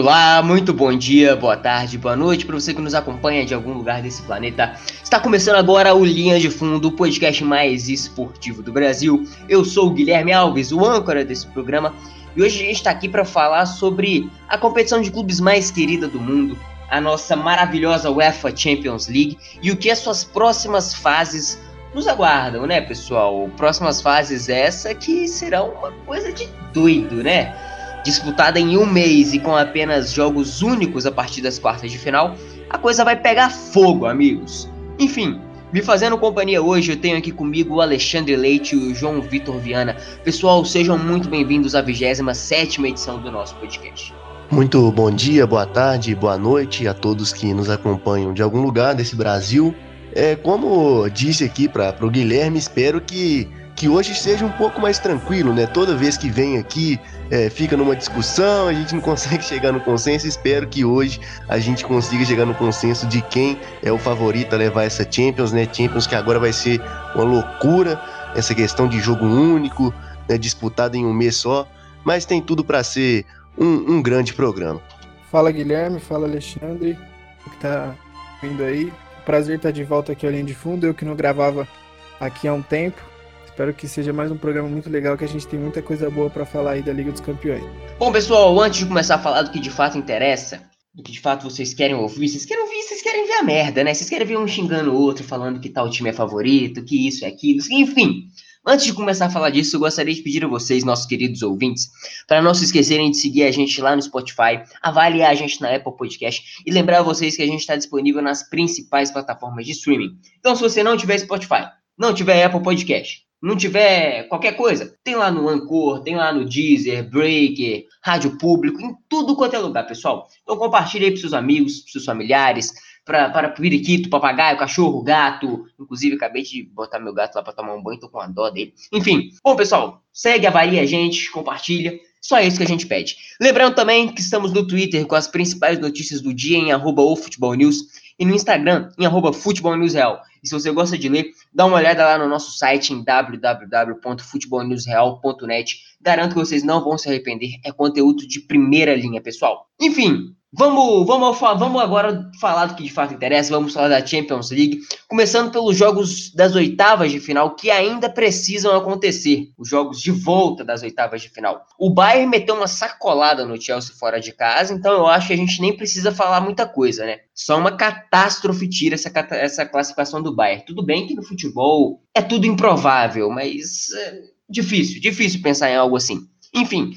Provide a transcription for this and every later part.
Olá, muito bom dia, boa tarde, boa noite para você que nos acompanha de algum lugar desse planeta. Está começando agora o Linha de Fundo, o podcast mais esportivo do Brasil. Eu sou o Guilherme Alves, o âncora desse programa, e hoje a gente está aqui para falar sobre a competição de clubes mais querida do mundo, a nossa maravilhosa UEFA Champions League e o que as suas próximas fases nos aguardam, né, pessoal? Próximas fases essa que serão uma coisa de doido, né? Disputada em um mês e com apenas jogos únicos a partir das quartas de final, a coisa vai pegar fogo, amigos. Enfim, me fazendo companhia hoje, eu tenho aqui comigo o Alexandre Leite e o João Vitor Viana. Pessoal, sejam muito bem-vindos à 27 edição do nosso podcast. Muito bom dia, boa tarde, boa noite a todos que nos acompanham de algum lugar desse Brasil. É, como disse aqui para o Guilherme, espero que, que hoje seja um pouco mais tranquilo, né? Toda vez que vem aqui é, fica numa discussão, a gente não consegue chegar no consenso. Espero que hoje a gente consiga chegar no consenso de quem é o favorito a levar essa Champions, né? Champions que agora vai ser uma loucura, essa questão de jogo único, né? disputado em um mês só, mas tem tudo para ser um, um, grande programa. Fala Guilherme, fala Alexandre, que tá vindo aí. Prazer estar de volta aqui ao Linha de Fundo, eu que não gravava aqui há um tempo. Espero que seja mais um programa muito legal, que a gente tem muita coisa boa para falar aí da Liga dos Campeões. Bom, pessoal, antes de começar a falar do que de fato interessa, do que de fato vocês querem ouvir, vocês querem ouvir, vocês querem ver a merda, né? Vocês querem ver um xingando o outro, falando que tal time é favorito, que isso é aquilo, enfim. Antes de começar a falar disso, eu gostaria de pedir a vocês, nossos queridos ouvintes, para não se esquecerem de seguir a gente lá no Spotify, avaliar a gente na Apple Podcast e lembrar a vocês que a gente está disponível nas principais plataformas de streaming. Então, se você não tiver Spotify, não tiver Apple Podcast, não tiver qualquer coisa, tem lá no Anchor, tem lá no Deezer, Breaker, Rádio Público, em tudo quanto é lugar, pessoal. Então compartilhe aí para seus amigos, para seus familiares, para periquito, papagaio, cachorro, gato. Inclusive, acabei de botar meu gato lá para tomar um banho, tô com a dó dele. Enfim, bom, pessoal, segue, avalia a gente, compartilha. Só isso que a gente pede. Lembrando também que estamos no Twitter com as principais notícias do dia em arroba News e no Instagram em arroba Real. E se você gosta de ler, dá uma olhada lá no nosso site em www.futebolnewsreal.net. Garanto que vocês não vão se arrepender. É conteúdo de primeira linha, pessoal. Enfim, Vamos, vamos, vamos agora falar do que de fato interessa. Vamos falar da Champions League, começando pelos jogos das oitavas de final que ainda precisam acontecer. Os jogos de volta das oitavas de final. O Bayern meteu uma sacolada no Chelsea fora de casa, então eu acho que a gente nem precisa falar muita coisa, né? Só uma catástrofe tira essa, essa classificação do Bayern. Tudo bem que no futebol é tudo improvável, mas é difícil, difícil pensar em algo assim. Enfim,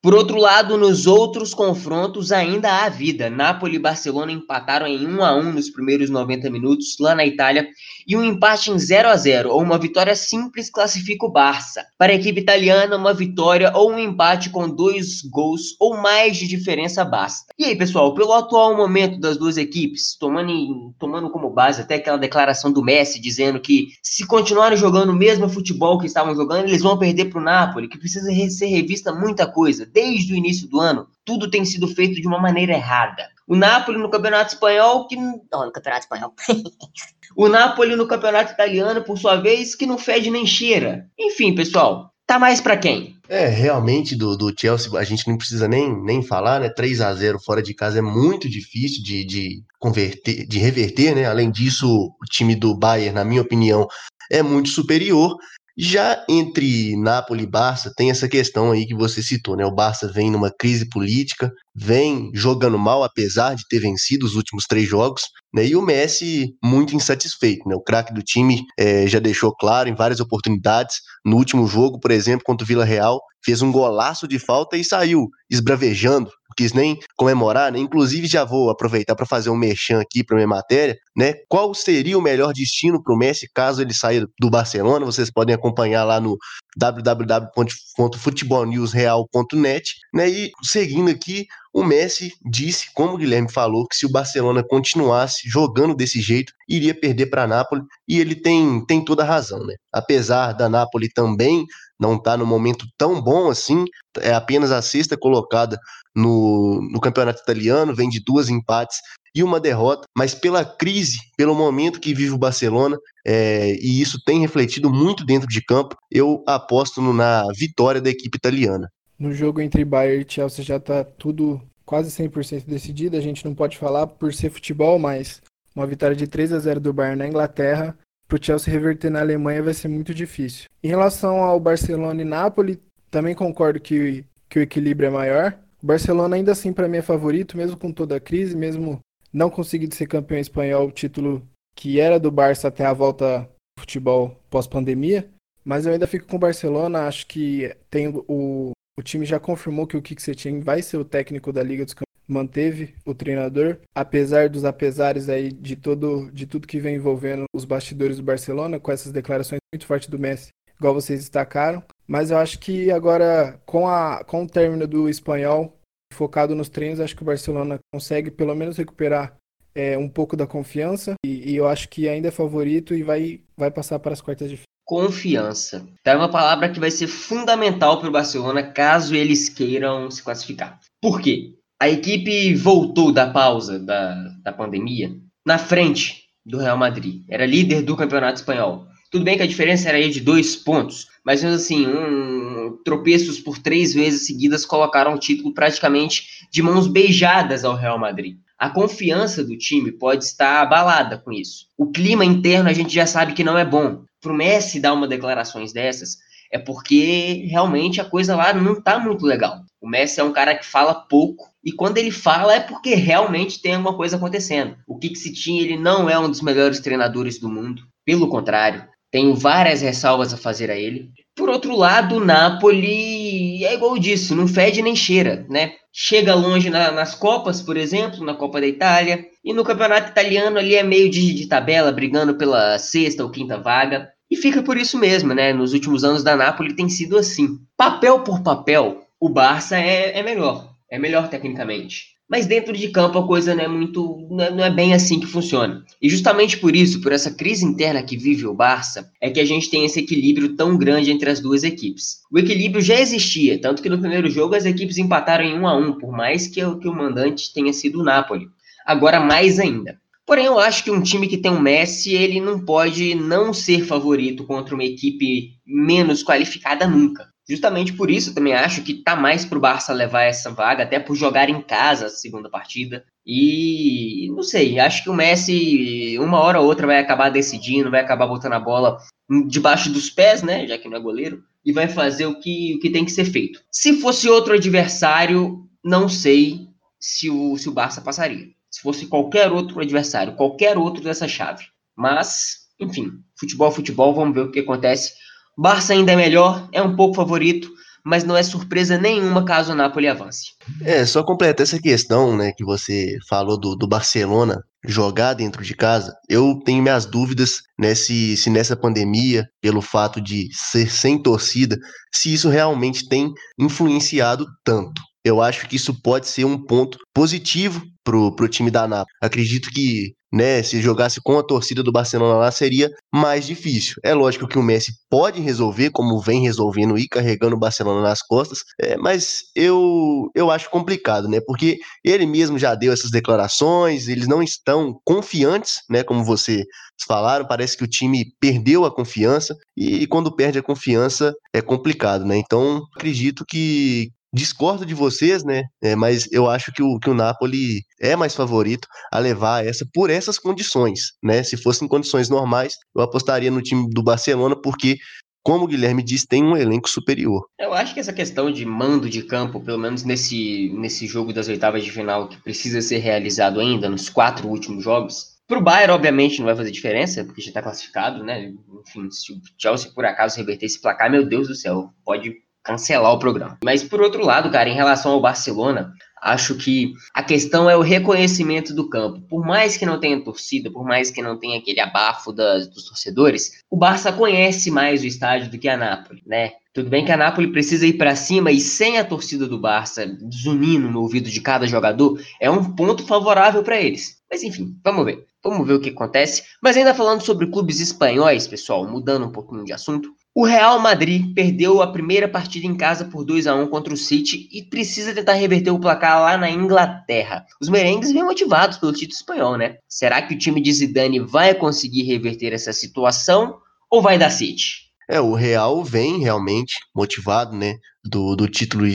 por outro lado, nos outros confrontos ainda há vida. Napoli e Barcelona empataram em 1 a 1 nos primeiros 90 minutos lá na Itália e um empate em 0 a 0 ou uma vitória simples classifica o Barça. Para a equipe italiana, uma vitória ou um empate com dois gols ou mais de diferença basta. E aí, pessoal, pelo atual momento das duas equipes, tomando, em, tomando como base até aquela declaração do Messi dizendo que se continuarem jogando o mesmo futebol que estavam jogando, eles vão perder para o Napoli, que precisa ser revista muita coisa desde o início do ano, tudo tem sido feito de uma maneira errada. O Napoli no Campeonato Espanhol, que. Oh, no Campeonato Espanhol. o Napoli no Campeonato Italiano, por sua vez, que não fede nem cheira. Enfim, pessoal, tá mais para quem? É, realmente, do, do Chelsea, a gente não precisa nem, nem falar, né? 3 a 0 fora de casa é muito difícil de, de converter, de reverter, né? Além disso, o time do Bayern, na minha opinião, é muito superior. Já entre Napoli e Barça, tem essa questão aí que você citou, né? O Barça vem numa crise política, vem jogando mal, apesar de ter vencido os últimos três jogos, né? E o Messi muito insatisfeito, né? O craque do time é, já deixou claro em várias oportunidades. No último jogo, por exemplo, contra o Vila Real, fez um golaço de falta e saiu esbravejando quis nem comemorar, né? Inclusive, já vou aproveitar para fazer um merchan aqui para minha matéria, né? Qual seria o melhor destino para o Messi caso ele saia do Barcelona? Vocês podem acompanhar lá no www.futebolnewsreal.net, né? E seguindo aqui, o Messi disse, como o Guilherme falou, que se o Barcelona continuasse jogando desse jeito, iria perder para a Nápoles, e ele tem, tem toda a razão, né? Apesar da Nápoles também não estar tá no momento tão bom assim, é apenas a sexta colocada no, no campeonato italiano, vem de duas empates e uma derrota, mas pela crise, pelo momento que vive o Barcelona, é, e isso tem refletido muito dentro de campo, eu aposto na vitória da equipe italiana. No jogo entre Bayern e Chelsea já está tudo quase 100% decidida, a gente não pode falar por ser futebol, mas uma vitória de 3 a 0 do Bayern na Inglaterra, para o Chelsea reverter na Alemanha vai ser muito difícil. Em relação ao Barcelona e Napoli, também concordo que, que o equilíbrio é maior. O Barcelona ainda assim para mim é favorito, mesmo com toda a crise, mesmo não conseguindo ser campeão espanhol, o título que era do Barça até a volta do futebol pós-pandemia. Mas eu ainda fico com o Barcelona, acho que tem o, o time já confirmou que o Kik Setien vai ser o técnico da Liga dos Campeões, manteve o treinador, apesar dos apesares aí de todo de tudo que vem envolvendo os bastidores do Barcelona, com essas declarações muito fortes do Messi, igual vocês destacaram. Mas eu acho que agora, com, a, com o término do espanhol, focado nos treinos, acho que o Barcelona consegue pelo menos recuperar é, um pouco da confiança e, e, eu acho que ainda é favorito e vai, vai passar para as quartas de final confiança. Então é uma palavra que vai ser fundamental para o Barcelona caso eles queiram se classificar. Por quê? A equipe voltou da pausa da, da pandemia na frente do Real Madrid. Era líder do campeonato espanhol. Tudo bem que a diferença era aí de dois pontos, mas assim, um, tropeços por três vezes seguidas colocaram o título praticamente de mãos beijadas ao Real Madrid. A confiança do time pode estar abalada com isso. O clima interno a gente já sabe que não é bom pro Messi dar uma declarações dessas, é porque realmente a coisa lá não tá muito legal. O Messi é um cara que fala pouco e quando ele fala é porque realmente tem alguma coisa acontecendo. O que se tinha, ele não é um dos melhores treinadores do mundo, pelo contrário, tenho várias ressalvas a fazer a ele. Por outro lado, o Napoli é igual disso, não fede nem cheira, né? Chega longe na, nas Copas, por exemplo, na Copa da Itália, e no Campeonato Italiano ali é meio de, de tabela, brigando pela sexta ou quinta vaga. E fica por isso mesmo, né? Nos últimos anos da Napoli tem sido assim. Papel por papel, o Barça é, é melhor. É melhor tecnicamente. Mas dentro de campo a coisa não é muito. Não é, não é, bem assim que funciona. E justamente por isso, por essa crise interna que vive o Barça, é que a gente tem esse equilíbrio tão grande entre as duas equipes. O equilíbrio já existia, tanto que no primeiro jogo as equipes empataram em 1 a 1 por mais que, que o mandante tenha sido o Napoli. Agora mais ainda. Porém, eu acho que um time que tem um Messi, ele não pode não ser favorito contra uma equipe menos qualificada nunca. Justamente por isso também acho que tá mais pro Barça levar essa vaga, até por jogar em casa a segunda partida. E não sei, acho que o Messi, uma hora ou outra, vai acabar decidindo, vai acabar botando a bola debaixo dos pés, né? Já que não é goleiro, e vai fazer o que, o que tem que ser feito. Se fosse outro adversário, não sei se o, se o Barça passaria. Se fosse qualquer outro adversário, qualquer outro dessa chave. Mas, enfim, futebol, futebol, vamos ver o que acontece Barça ainda é melhor, é um pouco favorito, mas não é surpresa nenhuma caso o Napoli avance. É, só completar essa questão, né, que você falou do, do Barcelona jogar dentro de casa, eu tenho minhas dúvidas né, se, se nessa pandemia, pelo fato de ser sem torcida, se isso realmente tem influenciado tanto. Eu acho que isso pode ser um ponto positivo pro, pro time da Napoli. Acredito que né, se jogasse com a torcida do Barcelona lá, seria mais difícil. É lógico que o Messi pode resolver, como vem resolvendo e carregando o Barcelona nas costas, é, mas eu, eu acho complicado, né? Porque ele mesmo já deu essas declarações, eles não estão confiantes, né? Como você falaram, parece que o time perdeu a confiança, e quando perde a confiança é complicado, né? Então, acredito que, discordo de vocês, né? É, mas eu acho que o, que o Napoli é mais favorito a levar essa por essas condições, né? Se fossem condições normais, eu apostaria no time do Barcelona, porque como o Guilherme disse, tem um elenco superior. Eu acho que essa questão de mando de campo, pelo menos nesse, nesse jogo das oitavas de final, que precisa ser realizado ainda, nos quatro últimos jogos, para o Bayern, obviamente, não vai fazer diferença, porque já está classificado, né? Enfim, se o Chelsea por acaso reverter esse placar, meu Deus do céu, pode cancelar o programa. Mas por outro lado, cara, em relação ao Barcelona, acho que a questão é o reconhecimento do campo. Por mais que não tenha torcida, por mais que não tenha aquele abafo das, dos torcedores, o Barça conhece mais o estádio do que a Nápoles, né? Tudo bem que a Nápoles precisa ir para cima e sem a torcida do Barça zunindo no ouvido de cada jogador, é um ponto favorável para eles. Mas enfim, vamos ver. Vamos ver o que acontece. Mas ainda falando sobre clubes espanhóis, pessoal, mudando um pouquinho de assunto, o Real Madrid perdeu a primeira partida em casa por 2 a 1 contra o City e precisa tentar reverter o placar lá na Inglaterra. Os merengues vêm motivados pelo título espanhol, né? Será que o time de Zidane vai conseguir reverter essa situação ou vai dar City? É, o Real vem realmente motivado, né, do, do título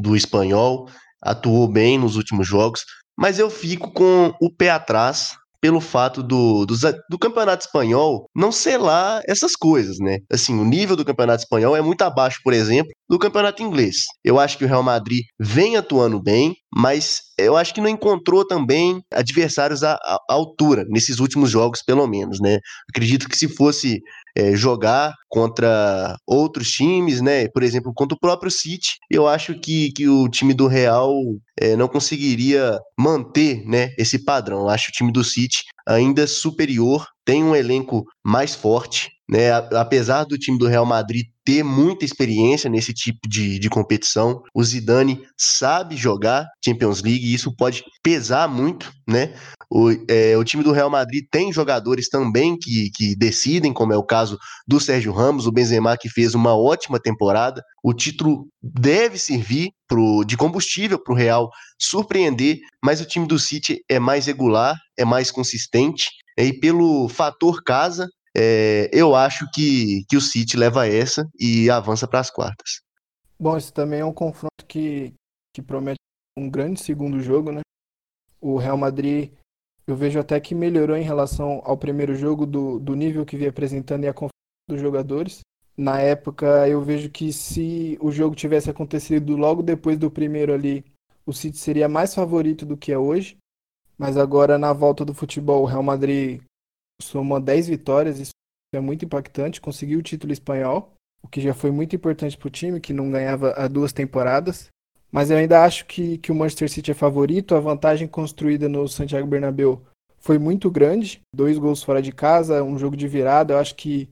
do espanhol. atuou bem nos últimos jogos, mas eu fico com o pé atrás pelo fato do, do, do, campeonato espanhol não lá essas coisas, né? Assim, o nível do campeonato espanhol é muito abaixo, por exemplo, do campeonato inglês. Eu acho que o Real Madrid vem atuando bem, mas eu acho que não encontrou também adversários à, à altura nesses últimos jogos, pelo menos, né? Acredito que se fosse é, jogar contra outros times, né? Por exemplo, contra o próprio City, eu acho que, que o time do Real é, não conseguiria manter né, esse padrão. Eu acho o time do City ainda superior, tem um elenco mais forte, né? Apesar do time do Real Madrid ter muita experiência nesse tipo de, de competição, o Zidane sabe jogar Champions League e isso pode pesar muito, né? O, é, o time do Real Madrid tem jogadores também que, que decidem, como é o caso do Sérgio Ramos, o Benzema que fez uma ótima temporada. O título deve servir pro, de combustível para o Real surpreender, mas o time do City é mais regular, é mais consistente. E pelo fator casa, é, eu acho que, que o City leva essa e avança para as quartas. Bom, esse também é um confronto que, que promete um grande segundo jogo, né? O Real Madrid, eu vejo até que melhorou em relação ao primeiro jogo do, do nível que vinha apresentando e a confiança dos jogadores. Na época, eu vejo que se o jogo tivesse acontecido logo depois do primeiro ali, o City seria mais favorito do que é hoje. Mas agora, na volta do futebol, o Real Madrid somou 10 vitórias, isso é muito impactante. Conseguiu o título espanhol, o que já foi muito importante para o time, que não ganhava há duas temporadas. Mas eu ainda acho que, que o Manchester City é favorito. A vantagem construída no Santiago Bernabéu foi muito grande. Dois gols fora de casa, um jogo de virada. Eu acho que,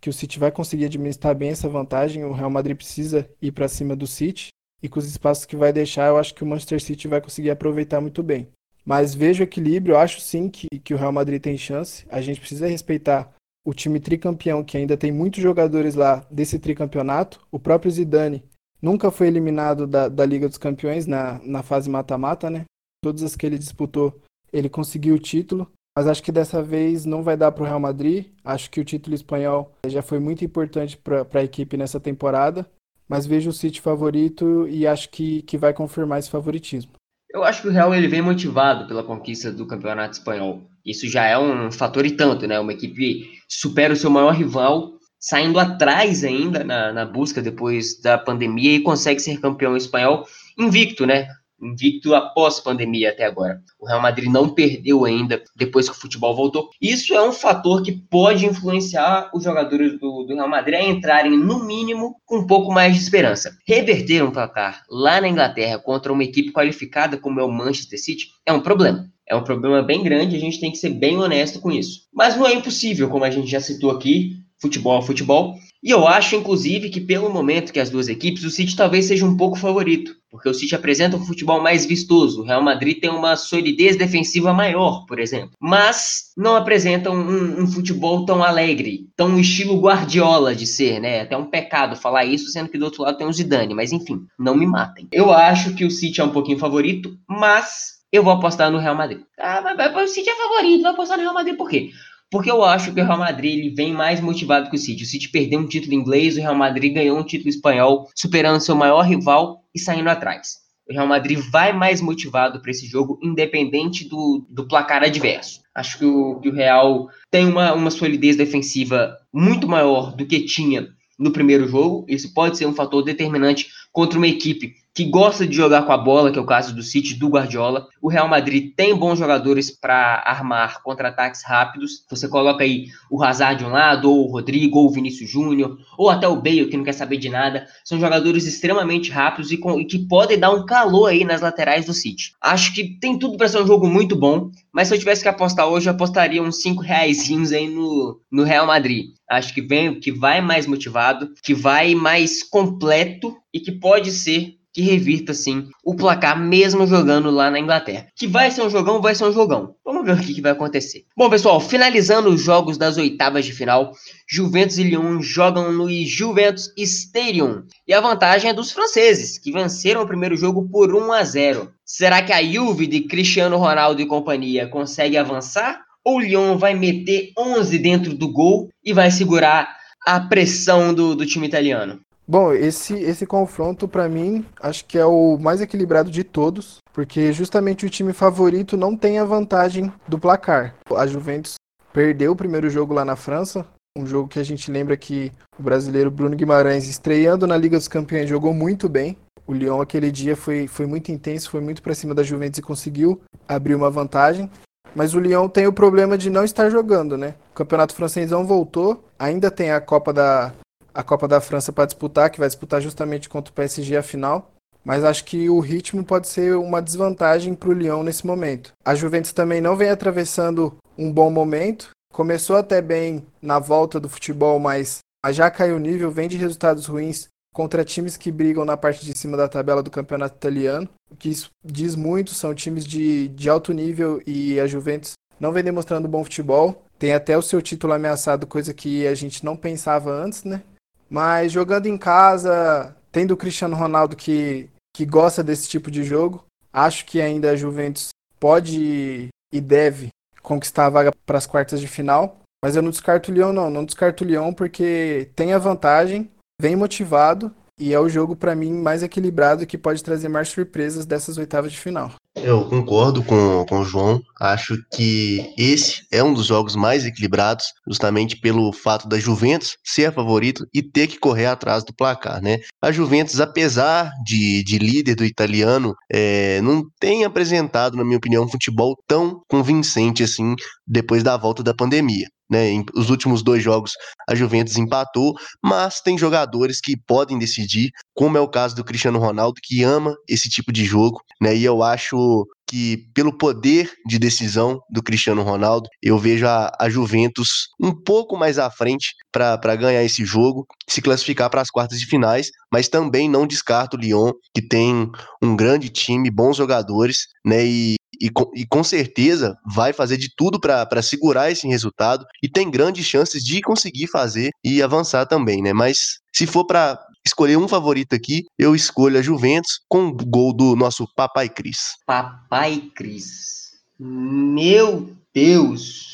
que o City vai conseguir administrar bem essa vantagem. O Real Madrid precisa ir para cima do City. E com os espaços que vai deixar, eu acho que o Manchester City vai conseguir aproveitar muito bem. Mas vejo equilíbrio, acho sim que, que o Real Madrid tem chance. A gente precisa respeitar o time tricampeão, que ainda tem muitos jogadores lá desse tricampeonato. O próprio Zidane nunca foi eliminado da, da Liga dos Campeões na, na fase mata-mata, né? Todas as que ele disputou, ele conseguiu o título. Mas acho que dessa vez não vai dar para o Real Madrid. Acho que o título espanhol já foi muito importante para a equipe nessa temporada. Mas vejo o City favorito e acho que, que vai confirmar esse favoritismo. Eu acho que o Real ele vem motivado pela conquista do campeonato espanhol. Isso já é um fator e tanto, né? Uma equipe supera o seu maior rival, saindo atrás ainda na, na busca depois da pandemia e consegue ser campeão espanhol invicto, né? invicto após pandemia até agora. O Real Madrid não perdeu ainda depois que o futebol voltou. Isso é um fator que pode influenciar os jogadores do, do Real Madrid a entrarem, no mínimo, com um pouco mais de esperança. Reverter um placar lá na Inglaterra contra uma equipe qualificada como é o Manchester City é um problema. É um problema bem grande, a gente tem que ser bem honesto com isso. Mas não é impossível, como a gente já citou aqui, futebol é futebol. E eu acho, inclusive, que pelo momento que as duas equipes, o City talvez seja um pouco favorito, porque o City apresenta um futebol mais vistoso. O Real Madrid tem uma solidez defensiva maior, por exemplo, mas não apresenta um, um futebol tão alegre, tão estilo Guardiola de ser, né? Até um pecado falar isso, sendo que do outro lado tem o Zidane, mas enfim, não me matem. Eu acho que o City é um pouquinho favorito, mas eu vou apostar no Real Madrid. Ah, mas o City é favorito, vai apostar no Real Madrid por quê? Porque eu acho que o Real Madrid ele vem mais motivado que o City. O City perdeu um título inglês, o Real Madrid ganhou um título espanhol, superando seu maior rival e saindo atrás. O Real Madrid vai mais motivado para esse jogo, independente do, do placar adverso. Acho que o, que o Real tem uma, uma solidez defensiva muito maior do que tinha no primeiro jogo. Isso pode ser um fator determinante contra uma equipe que gosta de jogar com a bola, que é o caso do City, do Guardiola. O Real Madrid tem bons jogadores para armar contra-ataques rápidos. Você coloca aí o Hazard de um lado, ou o Rodrigo, ou o Vinícius Júnior, ou até o Bale, que não quer saber de nada. São jogadores extremamente rápidos e, com, e que podem dar um calor aí nas laterais do City. Acho que tem tudo para ser um jogo muito bom, mas se eu tivesse que apostar hoje, eu apostaria uns 5 reais aí no, no Real Madrid. Acho que vem, que vai mais motivado, que vai mais completo e que pode ser que revirta, assim, o placar, mesmo jogando lá na Inglaterra. Que vai ser um jogão, vai ser um jogão. Vamos ver o que, que vai acontecer. Bom, pessoal, finalizando os jogos das oitavas de final, Juventus e Lyon jogam no Juventus Stadium. E a vantagem é dos franceses, que venceram o primeiro jogo por 1 a 0. Será que a Juve de Cristiano Ronaldo e companhia consegue avançar? Ou o Lyon vai meter 11 dentro do gol e vai segurar a pressão do, do time italiano? Bom, esse, esse confronto, para mim, acho que é o mais equilibrado de todos, porque justamente o time favorito não tem a vantagem do placar. A Juventus perdeu o primeiro jogo lá na França, um jogo que a gente lembra que o brasileiro Bruno Guimarães, estreando na Liga dos Campeões, jogou muito bem. O Lyon aquele dia foi, foi muito intenso, foi muito para cima da Juventus e conseguiu abrir uma vantagem. Mas o Lyon tem o problema de não estar jogando, né? O campeonato francês não voltou, ainda tem a Copa da, a Copa da França para disputar, que vai disputar justamente contra o PSG a final. Mas acho que o ritmo pode ser uma desvantagem para o Lyon nesse momento. A Juventus também não vem atravessando um bom momento. Começou até bem na volta do futebol, mas já caiu o nível, vem de resultados ruins contra times que brigam na parte de cima da tabela do campeonato italiano. O que isso diz muito, são times de, de alto nível e a Juventus não vem demonstrando bom futebol. Tem até o seu título ameaçado, coisa que a gente não pensava antes, né? Mas jogando em casa, tendo o Cristiano Ronaldo que, que gosta desse tipo de jogo, acho que ainda a Juventus pode e deve conquistar a vaga para as quartas de final. Mas eu não descarto o Lyon, não. Não descarto o Lyon porque tem a vantagem, vem motivado e é o jogo, para mim, mais equilibrado que pode trazer mais surpresas dessas oitavas de final. Eu concordo com, com o João. Acho que esse é um dos jogos mais equilibrados, justamente pelo fato da Juventus ser a favorita e ter que correr atrás do placar, né? A Juventus, apesar de, de líder do italiano, é, não tem apresentado, na minha opinião, um futebol tão convincente assim depois da volta da pandemia. Né, os últimos dois jogos a Juventus empatou, mas tem jogadores que podem decidir, como é o caso do Cristiano Ronaldo, que ama esse tipo de jogo, né? E eu acho que, pelo poder de decisão do Cristiano Ronaldo, eu vejo a, a Juventus um pouco mais à frente para ganhar esse jogo, se classificar para as quartas de finais, mas também não descarto o Lyon, que tem um grande time, bons jogadores, né? E, e com, e com certeza vai fazer de tudo para segurar esse resultado e tem grandes chances de conseguir fazer e avançar também, né? Mas se for para escolher um favorito aqui, eu escolho a Juventus com o gol do nosso Papai Cris. Papai Cris. Meu Deus!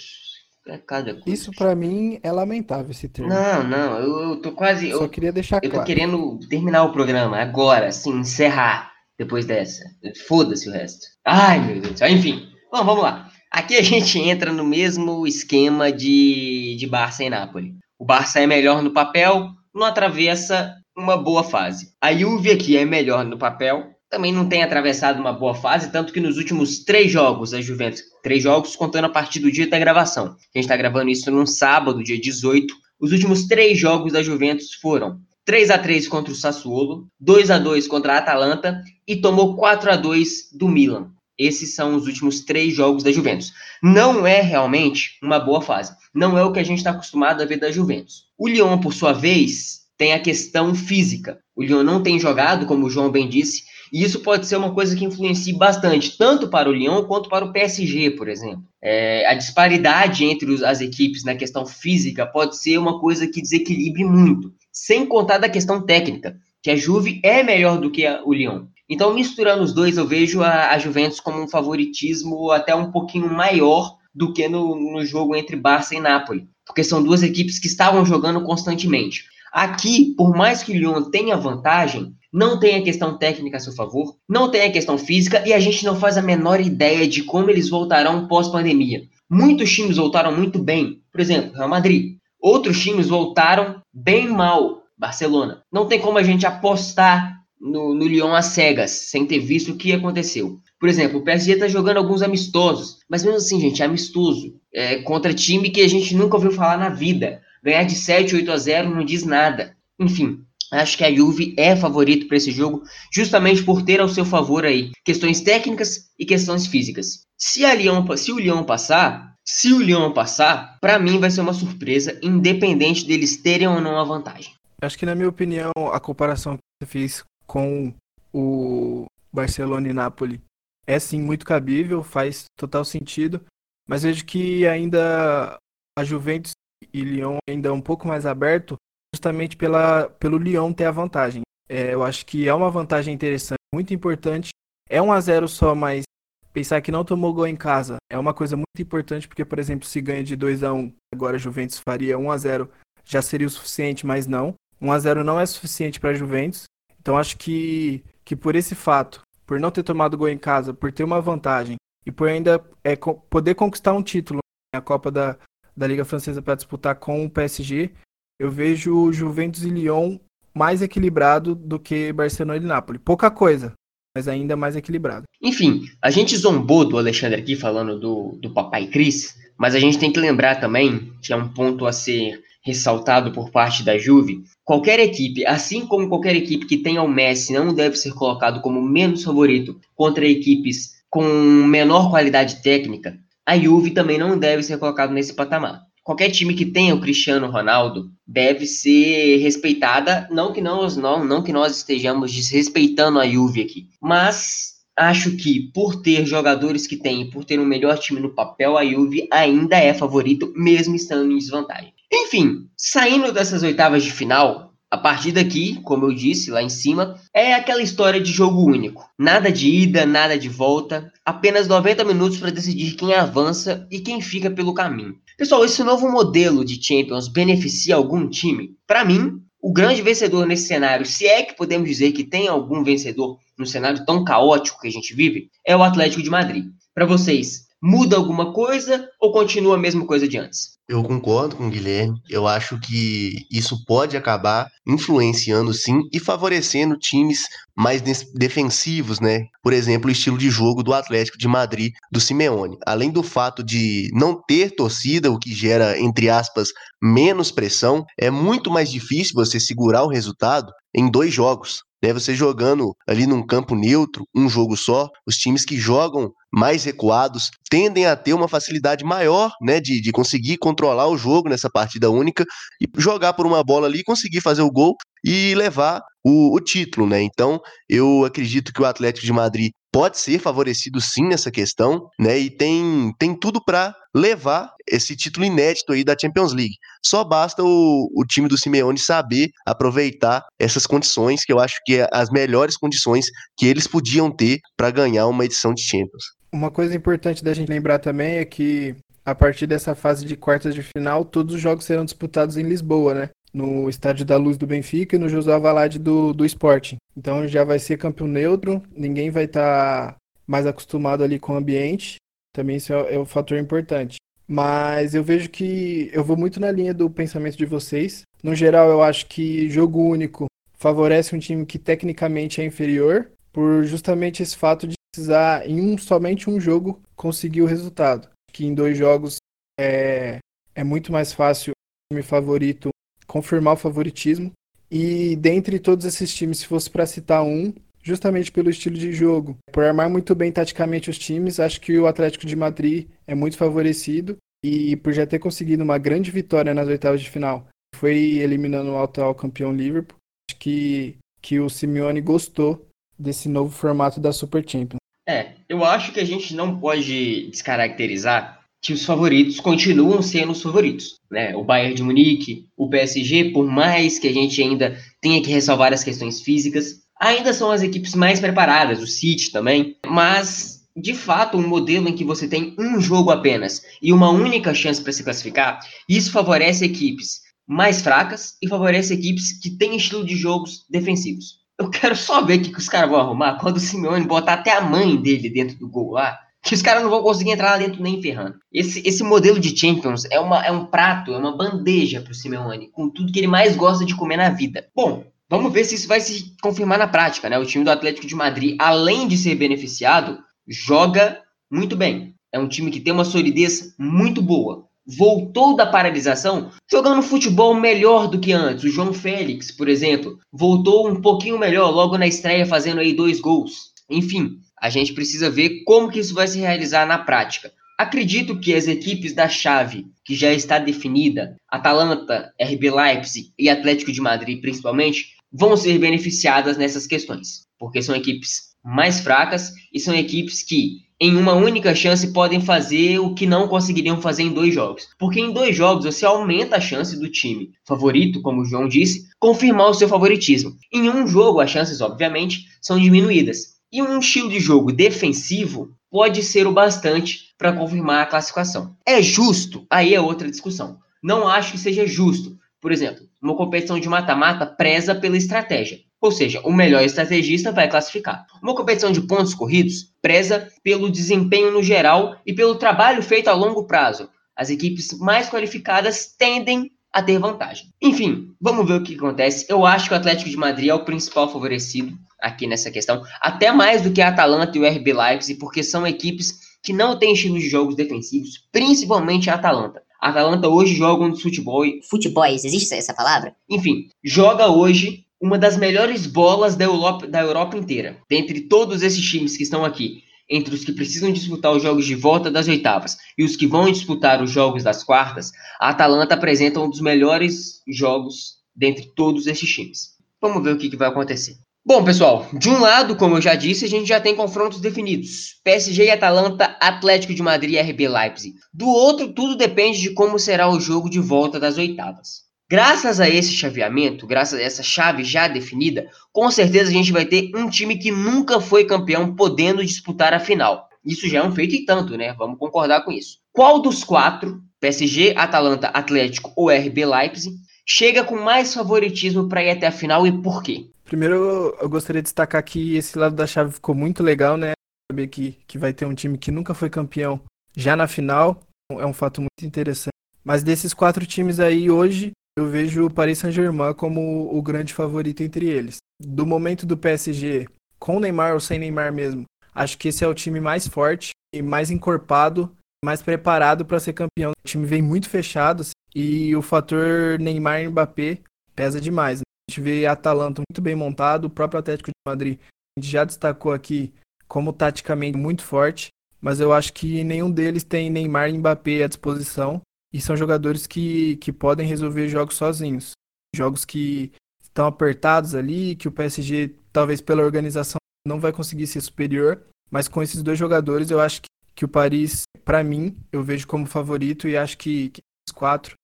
É Isso para mim é lamentável esse termo. Não, não, eu, eu tô quase. Só eu, queria deixar eu claro. Eu tô querendo terminar o programa agora, assim, encerrar depois dessa. Foda-se o resto. Ai, meu Deus do céu. Enfim, bom, vamos lá. Aqui a gente entra no mesmo esquema de, de Barça e Nápoles. O Barça é melhor no papel, não atravessa uma boa fase. A Juve aqui é melhor no papel, também não tem atravessado uma boa fase, tanto que nos últimos três jogos da Juventus, três jogos contando a partir do dia da gravação, a gente está gravando isso num sábado, dia 18, os últimos três jogos da Juventus foram 3 a 3 contra o Sassuolo, 2 a 2 contra a Atalanta e tomou 4 a 2 do Milan. Esses são os últimos três jogos da Juventus. Não é realmente uma boa fase. Não é o que a gente está acostumado a ver da Juventus. O Lyon, por sua vez, tem a questão física. O Lyon não tem jogado, como o João bem disse, e isso pode ser uma coisa que influencie bastante, tanto para o Lyon quanto para o PSG, por exemplo. É, a disparidade entre as equipes na questão física pode ser uma coisa que desequilibre muito, sem contar da questão técnica, que a Juve é melhor do que a, o Lyon. Então, misturando os dois, eu vejo a, a, Juventus como um favoritismo até um pouquinho maior do que no, no jogo entre Barça e Napoli, porque são duas equipes que estavam jogando constantemente. Aqui, por mais que o Lyon tenha vantagem, não tem a questão técnica a seu favor, não tem a questão física e a gente não faz a menor ideia de como eles voltarão pós-pandemia. Muitos times voltaram muito bem, por exemplo, Real Madrid. Outros times voltaram bem mal, Barcelona. Não tem como a gente apostar no, no Lyon às cegas, sem ter visto o que aconteceu. Por exemplo, o PSG está jogando alguns amistosos, mas mesmo assim, gente, é amistoso. É contra time que a gente nunca ouviu falar na vida. Ganhar de 7, 8 a 0 não diz nada. Enfim, Acho que a Juve é favorito para esse jogo, justamente por ter ao seu favor aí questões técnicas e questões físicas. Se, a Lyon, se o Lyon passar, se o Lyon passar, para mim vai ser uma surpresa, independente deles terem ou não a vantagem. Acho que na minha opinião, a comparação que você fez com o Barcelona e Napoli é sim muito cabível, faz total sentido, mas vejo que ainda a Juventus e Lyon ainda é um pouco mais aberto justamente pela, pelo Lyon ter a vantagem. É, eu acho que é uma vantagem interessante, muito importante. É um a 0 só, mas pensar que não tomou gol em casa é uma coisa muito importante, porque, por exemplo, se ganha de 2 a 1 agora a Juventus faria 1 a 0 já seria o suficiente, mas não. 1 a 0 não é suficiente para a Juventus. Então acho que, que por esse fato, por não ter tomado gol em casa, por ter uma vantagem e por ainda é, poder conquistar um título na Copa da, da Liga Francesa para disputar com o PSG, eu vejo Juventus e Lyon mais equilibrado do que Barcelona e Napoli. Pouca coisa, mas ainda mais equilibrado. Enfim, a gente zombou do Alexandre aqui falando do, do Papai Cris, mas a gente tem que lembrar também, que é um ponto a ser ressaltado por parte da Juve, qualquer equipe, assim como qualquer equipe que tenha o Messi, não deve ser colocado como menos favorito contra equipes com menor qualidade técnica, a Juve também não deve ser colocado nesse patamar. Qualquer time que tenha o Cristiano Ronaldo deve ser respeitada, não que nós não, não que nós estejamos desrespeitando a Juve aqui, mas acho que por ter jogadores que tem, por ter um melhor time no papel, a Juve ainda é favorito mesmo estando em desvantagem. Enfim, saindo dessas oitavas de final, a partir daqui, como eu disse lá em cima, é aquela história de jogo único. Nada de ida, nada de volta, apenas 90 minutos para decidir quem avança e quem fica pelo caminho. Pessoal, esse novo modelo de Champions beneficia algum time? Para mim, o grande vencedor nesse cenário, se é que podemos dizer que tem algum vencedor no cenário tão caótico que a gente vive, é o Atlético de Madrid. Para vocês, muda alguma coisa ou continua a mesma coisa de antes? Eu concordo com o Guilherme. Eu acho que isso pode acabar influenciando sim e favorecendo times mais defensivos, né? Por exemplo, o estilo de jogo do Atlético de Madrid do Simeone. Além do fato de não ter torcida, o que gera, entre aspas, menos pressão, é muito mais difícil você segurar o resultado em dois jogos né? Você jogando ali num campo neutro, um jogo só, os times que jogam mais recuados tendem a ter uma facilidade maior, né, de, de conseguir controlar o jogo nessa partida única e jogar por uma bola ali, conseguir fazer o gol e levar o, o título, né? Então, eu acredito que o Atlético de Madrid pode ser favorecido sim nessa questão, né? E tem, tem tudo para levar esse título inédito aí da Champions League. Só basta o, o time do Simeone saber aproveitar essas condições, que eu acho que é as melhores condições que eles podiam ter para ganhar uma edição de Champions. Uma coisa importante da gente lembrar também é que a partir dessa fase de quartas de final, todos os jogos serão disputados em Lisboa, né? no Estádio da Luz do Benfica e no José Avalade do, do Sporting. Então já vai ser campo neutro, ninguém vai estar tá mais acostumado ali com o ambiente. Também isso é, é um fator importante. Mas eu vejo que eu vou muito na linha do pensamento de vocês. No geral, eu acho que jogo único favorece um time que tecnicamente é inferior, por justamente esse fato de precisar, em um, somente um jogo, conseguir o resultado. Que em dois jogos é, é muito mais fácil o time favorito confirmar o favoritismo. E dentre todos esses times, se fosse para citar um, justamente pelo estilo de jogo, por armar muito bem taticamente os times, acho que o Atlético de Madrid é muito favorecido e por já ter conseguido uma grande vitória nas oitavas de final, foi eliminando o atual campeão Liverpool. Acho que, que o Simeone gostou desse novo formato da Super Champions. É, eu acho que a gente não pode descaracterizar que os favoritos continuam sendo os favoritos. Né? O Bayern de Munique, o PSG, por mais que a gente ainda tenha que ressalvar as questões físicas, ainda são as equipes mais preparadas, o City também, mas de fato, um modelo em que você tem um jogo apenas e uma única chance para se classificar, isso favorece equipes mais fracas e favorece equipes que têm estilo de jogos defensivos. Eu quero só ver o que os caras vão arrumar quando o Simeone botar até a mãe dele dentro do gol lá que os caras não vão conseguir entrar lá dentro nem ferrando. Esse, esse modelo de Champions é, uma, é um prato, é uma bandeja pro Simeone, com tudo que ele mais gosta de comer na vida. Bom, vamos ver se isso vai se confirmar na prática, né? O time do Atlético de Madrid, além de ser beneficiado, joga muito bem. É um time que tem uma solidez muito boa. Voltou da paralisação jogando futebol melhor do que antes. O João Félix, por exemplo, voltou um pouquinho melhor logo na estreia, fazendo aí dois gols. Enfim, a gente precisa ver como que isso vai se realizar na prática. Acredito que as equipes da chave, que já está definida, Atalanta, RB Leipzig e Atlético de Madrid principalmente, vão ser beneficiadas nessas questões, porque são equipes mais fracas e são equipes que, em uma única chance, podem fazer o que não conseguiriam fazer em dois jogos. Porque em dois jogos você aumenta a chance do time favorito, como o João disse, confirmar o seu favoritismo. Em um jogo, as chances, obviamente, são diminuídas. E um estilo de jogo defensivo pode ser o bastante para confirmar a classificação. É justo? Aí é outra discussão. Não acho que seja justo. Por exemplo, Uma competição de mata-mata preza pela estratégia. Ou seja, o melhor estrategista vai classificar. Uma competição de pontos corridos preza pelo desempenho no geral e pelo trabalho feito a longo prazo. As equipes mais qualificadas tendem a ter vantagem. Enfim, vamos ver o que acontece. Eu acho que o Atlético de Madrid é o principal favorecido aqui nessa questão, até mais do que a Atalanta e o RB Leipzig, porque são equipes que não têm estilos de jogos defensivos, principalmente a Atalanta. A Atalanta hoje joga um futebol. Futebol, existe essa palavra? Enfim, joga hoje uma das melhores bolas da Europa, da Europa inteira. Dentre todos esses times que estão aqui, entre os que precisam disputar os jogos de volta das oitavas e os que vão disputar os jogos das quartas, a Atalanta apresenta um dos melhores jogos dentre todos esses times. Vamos ver o que, que vai acontecer. Bom, pessoal, de um lado, como eu já disse, a gente já tem confrontos definidos. PSG e Atalanta, Atlético de Madrid e RB Leipzig. Do outro, tudo depende de como será o jogo de volta das oitavas. Graças a esse chaveamento, graças a essa chave já definida, com certeza a gente vai ter um time que nunca foi campeão podendo disputar a final. Isso já é um feito e tanto, né? Vamos concordar com isso. Qual dos quatro, PSG, Atalanta, Atlético ou RB Leipzig, chega com mais favoritismo para ir até a final e por quê? Primeiro, eu gostaria de destacar que esse lado da chave ficou muito legal, né? Saber que, que vai ter um time que nunca foi campeão já na final é um fato muito interessante. Mas desses quatro times aí, hoje, eu vejo o Paris Saint-Germain como o grande favorito entre eles. Do momento do PSG, com Neymar ou sem Neymar mesmo, acho que esse é o time mais forte e mais encorpado, mais preparado para ser campeão. O time vem muito fechado assim, e o fator Neymar e Mbappé pesa demais. Né? A gente vê Atalanta muito bem montado, o próprio Atlético de Madrid a gente já destacou aqui como taticamente muito forte, mas eu acho que nenhum deles tem Neymar e Mbappé à disposição e são jogadores que, que podem resolver jogos sozinhos. Jogos que estão apertados ali, que o PSG, talvez pela organização, não vai conseguir ser superior, mas com esses dois jogadores eu acho que, que o Paris, para mim, eu vejo como favorito e acho que, que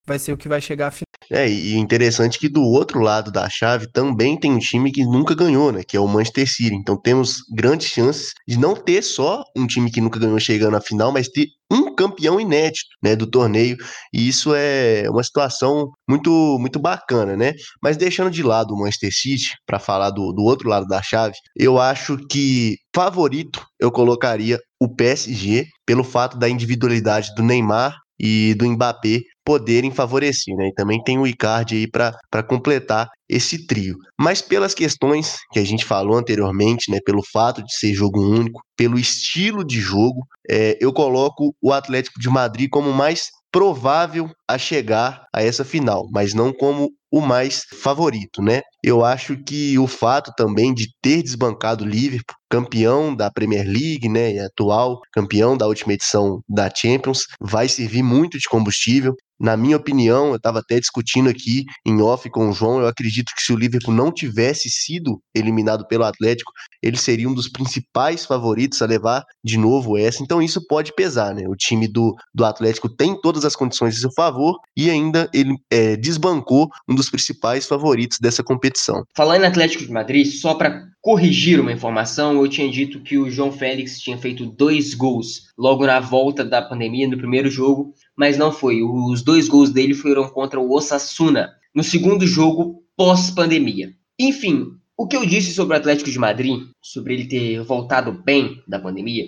vai ser o que vai chegar à final. É, e interessante que do outro lado da chave também tem um time que nunca ganhou, né? Que é o Manchester City. Então temos grandes chances de não ter só um time que nunca ganhou chegando à final, mas ter um campeão inédito, né, do torneio. E isso é uma situação muito muito bacana, né? Mas deixando de lado o Manchester City para falar do, do outro lado da chave, eu acho que favorito eu colocaria o PSG pelo fato da individualidade do Neymar e do Mbappé poderem favorecer, né? E também tem o Icardi aí para completar esse trio. Mas pelas questões que a gente falou anteriormente, né? Pelo fato de ser jogo único, pelo estilo de jogo, é, eu coloco o Atlético de Madrid como mais provável a chegar a essa final, mas não como o mais favorito, né? Eu acho que o fato também de ter desbancado o Liverpool, campeão da Premier League, né, e atual campeão da última edição da Champions, vai servir muito de combustível. Na minha opinião, eu estava até discutindo aqui em off com o João, eu acredito que se o Liverpool não tivesse sido eliminado pelo Atlético, ele seria um dos principais favoritos a levar de novo essa. Então isso pode pesar, né? O time do, do Atlético tem todas as condições a seu favor e ainda ele é, desbancou um dos principais favoritos dessa competição. Falando em Atlético de Madrid, só para corrigir uma informação, eu tinha dito que o João Félix tinha feito dois gols logo na volta da pandemia, no primeiro jogo, mas não foi. Os dois gols dele foram contra o Osasuna, no segundo jogo pós-pandemia. Enfim, o que eu disse sobre o Atlético de Madrid, sobre ele ter voltado bem da pandemia,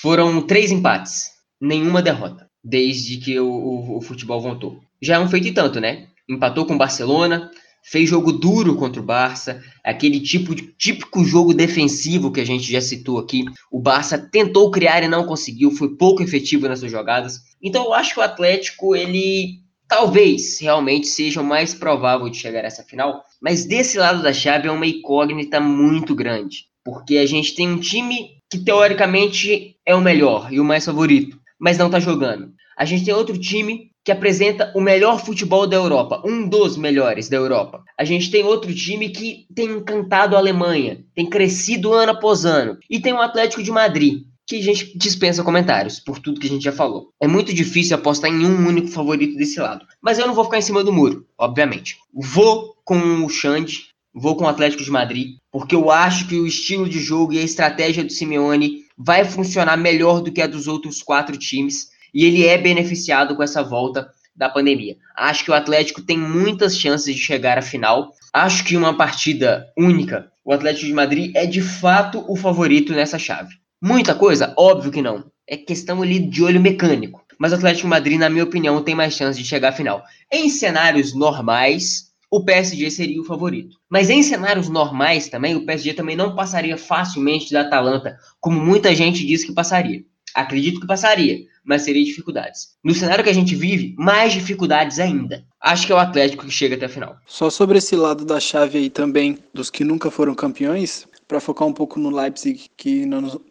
foram três empates, nenhuma derrota, desde que o, o, o futebol voltou. Já é um feito e tanto, né? Empatou com o Barcelona, fez jogo duro contra o Barça, aquele tipo de típico jogo defensivo que a gente já citou aqui. O Barça tentou criar e não conseguiu, foi pouco efetivo nessas jogadas. Então eu acho que o Atlético ele talvez realmente seja o mais provável de chegar a essa final, mas desse lado da chave é uma incógnita muito grande, porque a gente tem um time que teoricamente é o melhor e o mais favorito, mas não tá jogando. A gente tem outro time que apresenta o melhor futebol da Europa, um dos melhores da Europa. A gente tem outro time que tem encantado a Alemanha, tem crescido ano após ano. E tem o Atlético de Madrid, que a gente dispensa comentários por tudo que a gente já falou. É muito difícil apostar em um único favorito desse lado. Mas eu não vou ficar em cima do muro, obviamente. Vou com o Xande, vou com o Atlético de Madrid, porque eu acho que o estilo de jogo e a estratégia do Simeone vai funcionar melhor do que a dos outros quatro times e ele é beneficiado com essa volta da pandemia. Acho que o Atlético tem muitas chances de chegar à final. Acho que uma partida única, o Atlético de Madrid é de fato o favorito nessa chave. Muita coisa? Óbvio que não. É questão ali de olho mecânico. Mas o Atlético de Madrid, na minha opinião, tem mais chance de chegar à final. Em cenários normais, o PSG seria o favorito. Mas em cenários normais também, o PSG também não passaria facilmente da Atalanta, como muita gente diz que passaria. Acredito que passaria, mas seria dificuldades. No cenário que a gente vive, mais dificuldades ainda. Acho que é o Atlético que chega até a final. Só sobre esse lado da chave aí também, dos que nunca foram campeões, para focar um pouco no Leipzig, que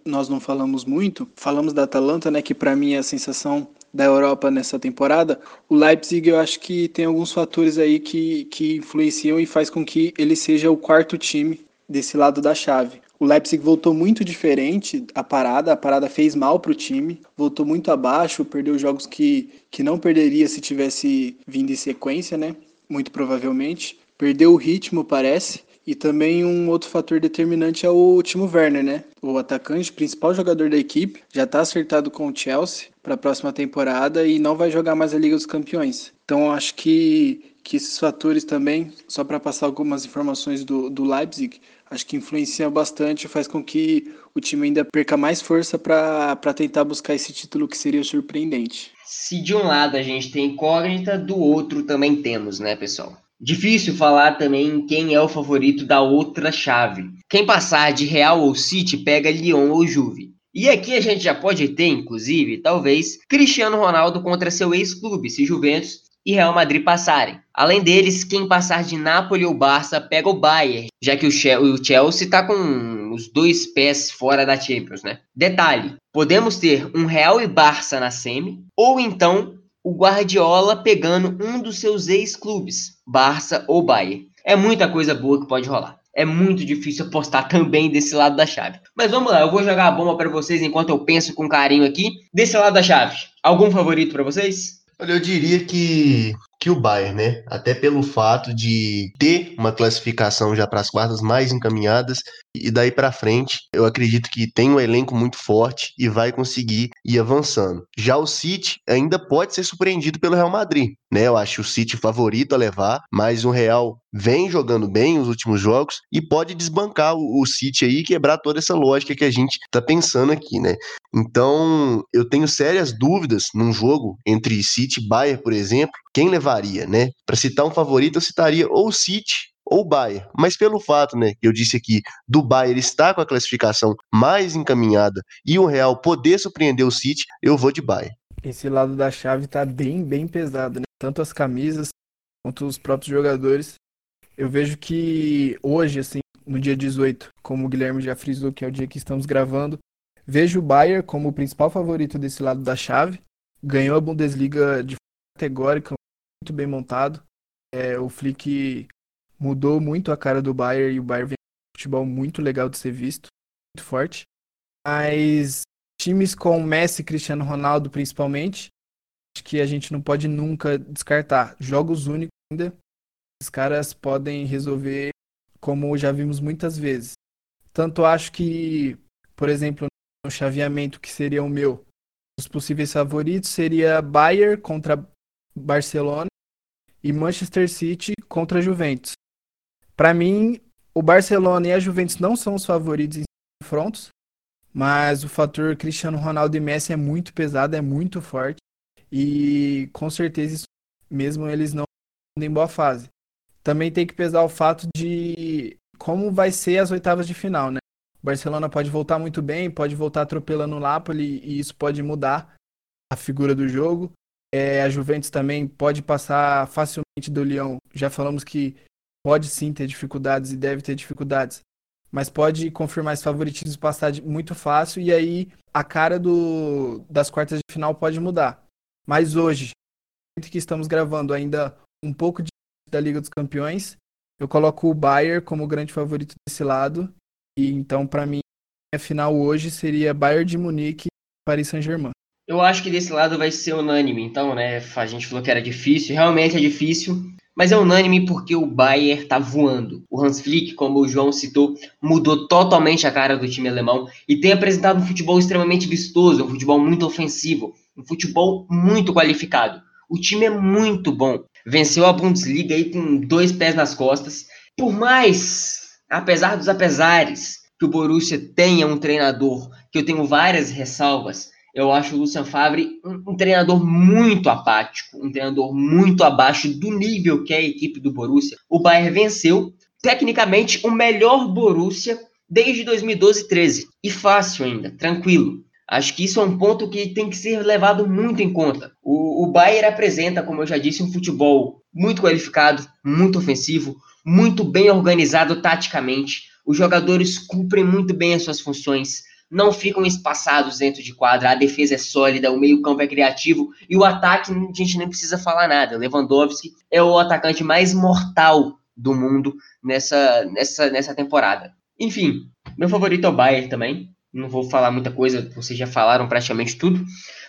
nós não falamos muito, falamos da Atalanta, né, que para mim é a sensação da Europa nessa temporada, o Leipzig eu acho que tem alguns fatores aí que, que influenciam e faz com que ele seja o quarto time desse lado da chave. O Leipzig voltou muito diferente a parada, a parada fez mal para o time, voltou muito abaixo, perdeu jogos que, que não perderia se tivesse vindo em sequência, né? Muito provavelmente. Perdeu o ritmo, parece. E também um outro fator determinante é o Timo Werner, né? O atacante, principal jogador da equipe, já está acertado com o Chelsea para a próxima temporada e não vai jogar mais a Liga dos Campeões. Então acho que, que esses fatores também, só para passar algumas informações do, do Leipzig, acho que influencia bastante, faz com que o time ainda perca mais força para tentar buscar esse título que seria surpreendente. Se de um lado a gente tem incógnita, do outro também temos, né, pessoal? Difícil falar também quem é o favorito da outra chave. Quem passar de Real ou City pega Lyon ou Juve. E aqui a gente já pode ter, inclusive, talvez, Cristiano Ronaldo contra seu ex-clube, se Juventus e Real Madrid passarem. Além deles, quem passar de Napoli ou Barça pega o Bayern, já que o Chelsea está com os dois pés fora da Champions, né? Detalhe: podemos ter um Real e Barça na semi, ou então o Guardiola pegando um dos seus ex-clubes, Barça ou Bayern. É muita coisa boa que pode rolar. É muito difícil apostar também desse lado da chave. Mas vamos lá, eu vou jogar a bomba para vocês enquanto eu penso com carinho aqui. Desse lado da chave, algum favorito para vocês? Olha, eu diria que que o Bayern, né? Até pelo fato de ter uma classificação já para as quartas mais encaminhadas e daí para frente, eu acredito que tem um elenco muito forte e vai conseguir ir avançando. Já o City ainda pode ser surpreendido pelo Real Madrid, né? Eu acho o City favorito a levar, mas o Real vem jogando bem os últimos jogos e pode desbancar o, City aí e quebrar toda essa lógica que a gente tá pensando aqui, né? Então, eu tenho sérias dúvidas num jogo entre City e Bayern, por exemplo, quem levaria, né? Para citar um favorito, eu citaria ou o City ou Bayern. Mas pelo fato, né, que eu disse aqui, do Bayern estar com a classificação mais encaminhada e o Real poder surpreender o City, eu vou de Bayern. Esse lado da chave tá bem, bem pesado, né? Tanto as camisas quanto os próprios jogadores. Eu vejo que hoje, assim, no dia 18, como o Guilherme já frisou, que é o dia que estamos gravando, vejo o Bayern como o principal favorito desse lado da chave. Ganhou a Bundesliga de categórica, muito bem montado. É, o Flick mudou muito a cara do Bayern e o Bayern vem um futebol muito legal de ser visto, muito forte. Mas times com Messi Cristiano Ronaldo, principalmente, acho que a gente não pode nunca descartar. Jogos únicos ainda, os caras podem resolver como já vimos muitas vezes. Tanto acho que, por exemplo, no chaveamento que seria o meu, os possíveis favoritos seria Bayern contra Barcelona e Manchester City contra Juventus. Para mim, o Barcelona e a Juventus não são os favoritos em confrontos, mas o fator Cristiano Ronaldo e Messi é muito pesado, é muito forte e com certeza mesmo eles não em boa fase. Também tem que pesar o fato de como vai ser as oitavas de final, né? O Barcelona pode voltar muito bem, pode voltar atropelando o Napoli e isso pode mudar a figura do jogo. É, a Juventus também pode passar facilmente do Lyon. Já falamos que pode sim ter dificuldades e deve ter dificuldades, mas pode confirmar esse favoritismo passar muito fácil e aí a cara do, das quartas de final pode mudar. Mas hoje, que estamos gravando ainda um pouco de, da Liga dos Campeões, eu coloco o Bayern como grande favorito desse lado e então para mim a final hoje seria Bayern de Munique e Paris Saint-Germain. Eu acho que desse lado vai ser unânime, então, né? A gente falou que era difícil, realmente é difícil, mas é unânime porque o Bayern tá voando. O Hans Flick, como o João citou, mudou totalmente a cara do time alemão e tem apresentado um futebol extremamente vistoso, um futebol muito ofensivo, um futebol muito qualificado. O time é muito bom. Venceu a Bundesliga aí com dois pés nas costas. Por mais, apesar dos apesares, que o Borussia tenha um treinador que eu tenho várias ressalvas, eu acho o Lucian Favre um, um, treinador muito apático, um treinador muito abaixo do nível que é a equipe do Borussia. O Bayern venceu, tecnicamente, o melhor Borussia desde 2012 13 E fácil ainda, tranquilo. Acho que isso é um ponto que tem que ser levado muito em conta. O, o Bayern apresenta, como eu já disse, um futebol muito qualificado, muito ofensivo, muito bem organizado taticamente. Os jogadores cumprem muito bem as suas funções não ficam espaçados dentro de quadra, a defesa é sólida, o meio-campo é criativo e o ataque a gente nem precisa falar nada. Lewandowski é o atacante mais mortal do mundo nessa, nessa, nessa temporada. Enfim, meu favorito é o Bayern também. Não vou falar muita coisa, vocês já falaram praticamente tudo.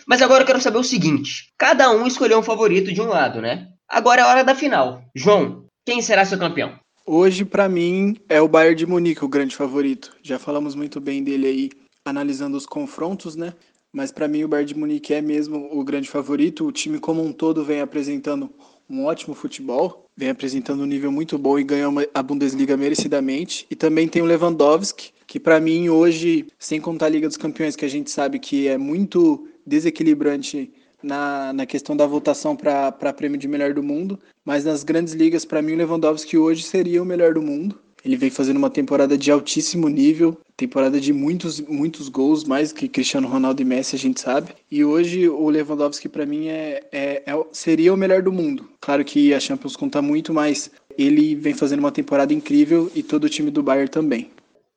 Mas agora eu quero saber o seguinte: cada um escolheu um favorito de um lado, né? Agora é a hora da final. João, quem será seu campeão? Hoje, para mim, é o Bayern de Munique o grande favorito. Já falamos muito bem dele aí analisando os confrontos, né? Mas para mim o Bayern de Munique é mesmo o grande favorito. O time como um todo vem apresentando um ótimo futebol, vem apresentando um nível muito bom e ganhou a Bundesliga merecidamente. E também tem o Lewandowski, que para mim hoje, sem contar a Liga dos Campeões, que a gente sabe que é muito desequilibrante na, na questão da votação para prêmio de melhor do mundo, mas nas grandes ligas, para mim, o Lewandowski hoje seria o melhor do mundo. Ele vem fazendo uma temporada de altíssimo nível, temporada de muitos, muitos gols, mais que Cristiano Ronaldo e Messi, a gente sabe. E hoje o Lewandowski, para mim, é, é, é, seria o melhor do mundo. Claro que a Champions conta muito, mas ele vem fazendo uma temporada incrível e todo o time do Bayern também.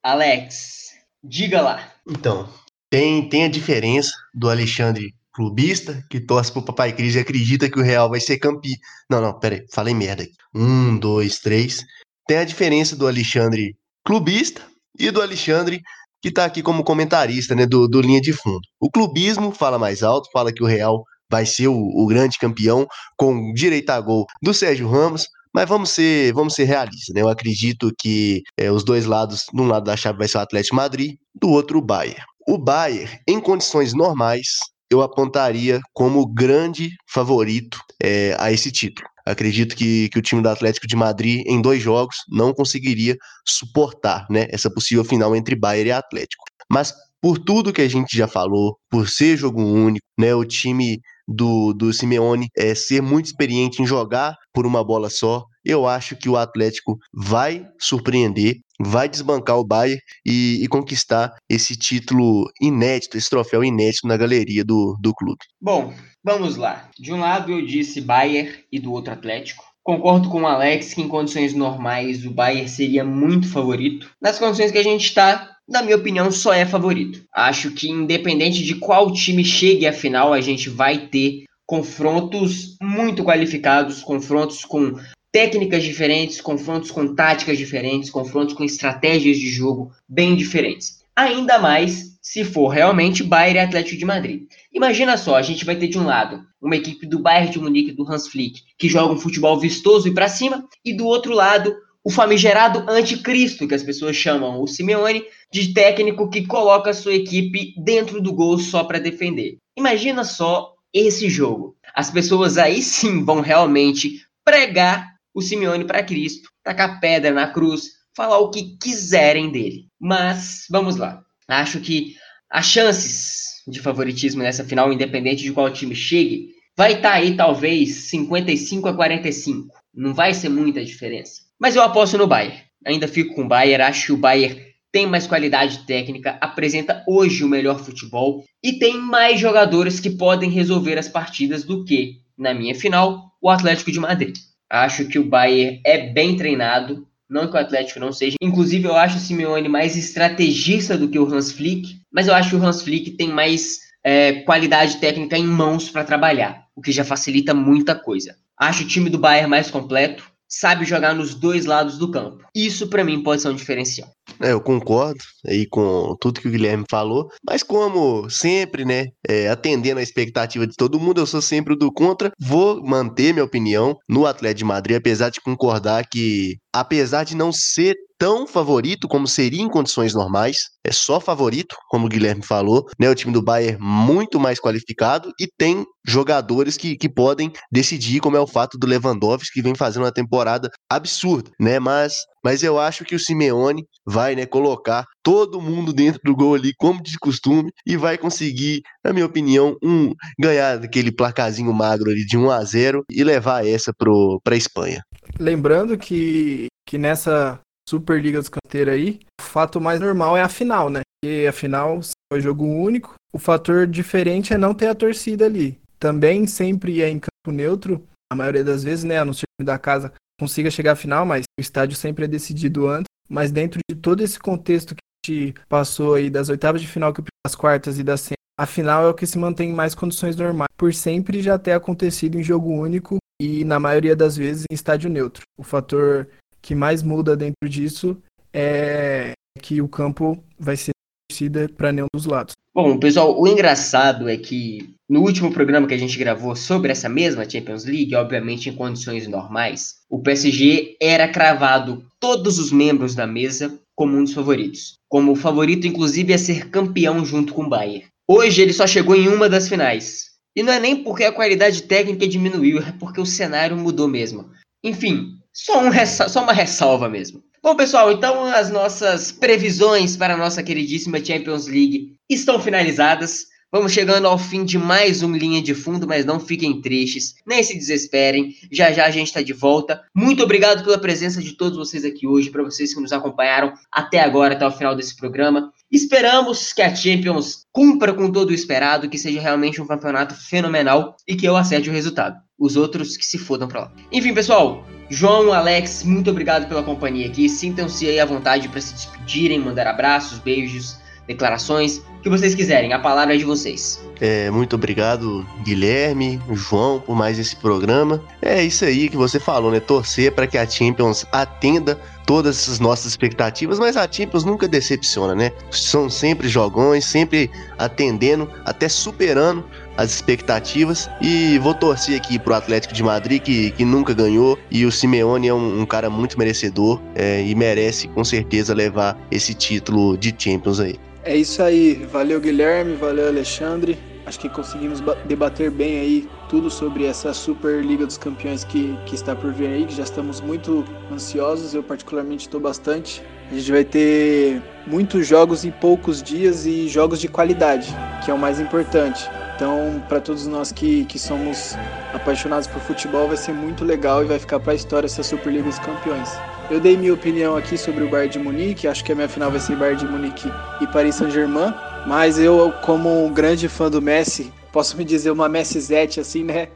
Alex, diga lá. Então, tem, tem a diferença do Alexandre clubista que torce pro Papai Cris e acredita que o Real vai ser campeão. Não, não, peraí, falei merda aqui. Um, dois, três tem a diferença do Alexandre clubista e do Alexandre que está aqui como comentarista né, do, do linha de fundo. O clubismo fala mais alto, fala que o Real vai ser o, o grande campeão com direito a gol do Sérgio Ramos, mas vamos ser, vamos ser realistas, né? Eu acredito que é, os dois lados, de um lado da chave vai ser o Atlético Madrid, do outro o Bayern. O Bayern, em condições normais, eu apontaria como grande favorito é, a esse título. Acredito que, que o time do Atlético de Madrid, em dois jogos, não conseguiria suportar né, essa possível final entre Bayern e Atlético. Mas por tudo que a gente já falou, por ser jogo único, né, o time do, do Simeone é ser muito experiente em jogar por uma bola só, eu acho que o Atlético vai surpreender, vai desbancar o Bayern e, e, conquistar esse título inédito, esse troféu inédito na galeria do, do clube. Bom, Vamos lá. De um lado eu disse Bayern e do outro Atlético. Concordo com o Alex que em condições normais o Bayern seria muito favorito. Nas condições que a gente está, na minha opinião, só é favorito. Acho que independente de qual time chegue à final, a gente vai ter confrontos muito qualificados, confrontos com técnicas diferentes, confrontos com táticas diferentes, confrontos com estratégias de jogo bem diferentes. Ainda mais se for realmente Bayern e Atlético de Madrid. Imagina só, a gente vai ter de um lado uma equipe do Bayern de Munique do Hans Flick, que joga um futebol vistoso e para cima, e do outro lado o famigerado anticristo, que as pessoas chamam o Simeone, de técnico que coloca sua equipe dentro do gol só para defender. Imagina só esse jogo. As pessoas aí sim vão realmente pregar o Simeone para Cristo, tacar pedra na cruz, falar o que quiserem dele. Mas vamos lá. Acho que as chances de favoritismo nessa final, independente de qual time chegue, vai estar tá aí talvez 55 a 45. Não vai ser muita diferença. Mas eu aposto no Bayern. Ainda fico com o Bayern, acho que o Bayern tem mais qualidade técnica, apresenta hoje o melhor futebol e tem mais jogadores que podem resolver as partidas do que, na minha final, o Atlético de Madrid. Acho que o Bayern é bem treinado, não que o Atlético não seja. Inclusive, eu acho o Simeone mais estrategista do que o Hans Flick, mas eu acho que o Hans Flick tem mais é, qualidade técnica em mãos para trabalhar, o que já facilita muita coisa. Acho o time do Bayern mais completo, sabe jogar nos dois lados do campo. Isso para mim pode ser um diferencial. É, eu concordo aí com tudo que o Guilherme falou, mas como sempre, né, é, atendendo a expectativa de todo mundo, eu sou sempre do contra. Vou manter minha opinião no Atlético de Madrid, apesar de concordar que apesar de não ser tão favorito como seria em condições normais, é só favorito, como o Guilherme falou, né? O time do Bayern muito mais qualificado e tem jogadores que, que podem decidir, como é o fato do Lewandowski, que vem fazendo uma temporada absurda, né? Mas, mas eu acho que o Simeone vai, né, colocar todo mundo dentro do gol ali, como de costume, e vai conseguir, na minha opinião, um ganhar aquele placazinho magro ali de 1 a 0 e levar essa para a Espanha. Lembrando que, que nessa Superliga dos Canteiros aí, o fato mais normal é a final, né? Porque a final foi jogo único. O fator diferente é não ter a torcida ali. Também sempre é em campo neutro, a maioria das vezes, né? A não ser da casa consiga chegar à final, mas o estádio sempre é decidido antes. Mas dentro de todo esse contexto que a gente passou aí das oitavas de final, das quartas e das semi, a final é o que se mantém em mais condições normais, por sempre já ter acontecido em jogo único e na maioria das vezes em estádio neutro. O fator que mais muda dentro disso é que o campo vai ser torcida para nenhum dos lados. Bom, pessoal, o engraçado é que no último programa que a gente gravou sobre essa mesma Champions League, obviamente em condições normais, o PSG era cravado todos os membros da mesa como um dos favoritos, como o favorito inclusive a ser campeão junto com o Bayern. Hoje ele só chegou em uma das finais. E não é nem porque a qualidade técnica diminuiu, é porque o cenário mudou mesmo. Enfim, só, um só uma ressalva mesmo. Bom, pessoal, então as nossas previsões para a nossa queridíssima Champions League estão finalizadas. Vamos chegando ao fim de mais um Linha de Fundo, mas não fiquem tristes, nem se desesperem. Já já a gente está de volta. Muito obrigado pela presença de todos vocês aqui hoje, para vocês que nos acompanharam até agora, até o final desse programa. Esperamos que a Champions cumpra com todo o esperado, que seja realmente um campeonato fenomenal e que eu acerte o resultado. Os outros que se fodam pra lá. Enfim, pessoal, João, Alex, muito obrigado pela companhia aqui. Sintam-se aí à vontade para se despedirem, mandar abraços, beijos, declarações, o que vocês quiserem. A palavra é de vocês. É, muito obrigado, Guilherme, João, por mais esse programa. É isso aí que você falou, né? Torcer para que a Champions atenda todas essas nossas expectativas, mas a Champions nunca decepciona, né? São sempre jogões, sempre atendendo, até superando as expectativas e vou torcer aqui pro Atlético de Madrid que, que nunca ganhou e o Simeone é um, um cara muito merecedor é, e merece com certeza levar esse título de Champions aí. É isso aí, valeu Guilherme, valeu Alexandre. Acho que conseguimos debater bem aí tudo sobre essa Super Liga dos Campeões que, que está por vir aí, que já estamos muito ansiosos, eu particularmente estou bastante. A gente vai ter muitos jogos em poucos dias e jogos de qualidade, que é o mais importante. Então, para todos nós que, que somos apaixonados por futebol, vai ser muito legal e vai ficar para a história essa Superliga dos Campeões. Eu dei minha opinião aqui sobre o Bayern de Munique, acho que a minha final vai ser Bayern de Munique e Paris Saint-Germain, mas eu, como um grande fã do Messi, posso me dizer uma Messi Zete assim, né?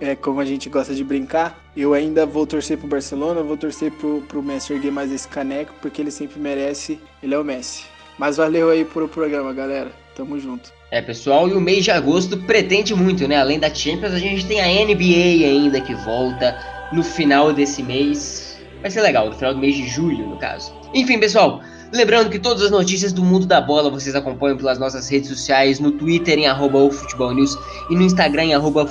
É como a gente gosta de brincar. Eu ainda vou torcer pro Barcelona, vou torcer pro, pro Messi erguer mais esse caneco, porque ele sempre merece, ele é o Messi. Mas valeu aí por o programa, galera. Tamo junto. É, pessoal, e o mês de agosto pretende muito, né? Além da Champions, a gente tem a NBA ainda que volta no final desse mês. Vai ser legal, no final do mês de julho, no caso. Enfim, pessoal, lembrando que todas as notícias do mundo da bola vocês acompanham pelas nossas redes sociais, no Twitter em arroba News e no Instagram em arroba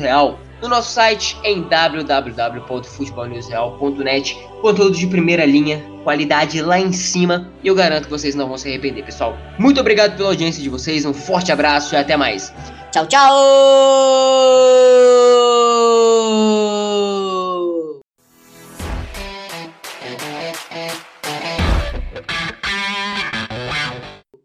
Real no nosso site em www.futebolnewsreal.net. Conteúdo de primeira linha, qualidade lá em cima e eu garanto que vocês não vão se arrepender, pessoal. Muito obrigado pela audiência de vocês, um forte abraço e até mais. Tchau, tchau!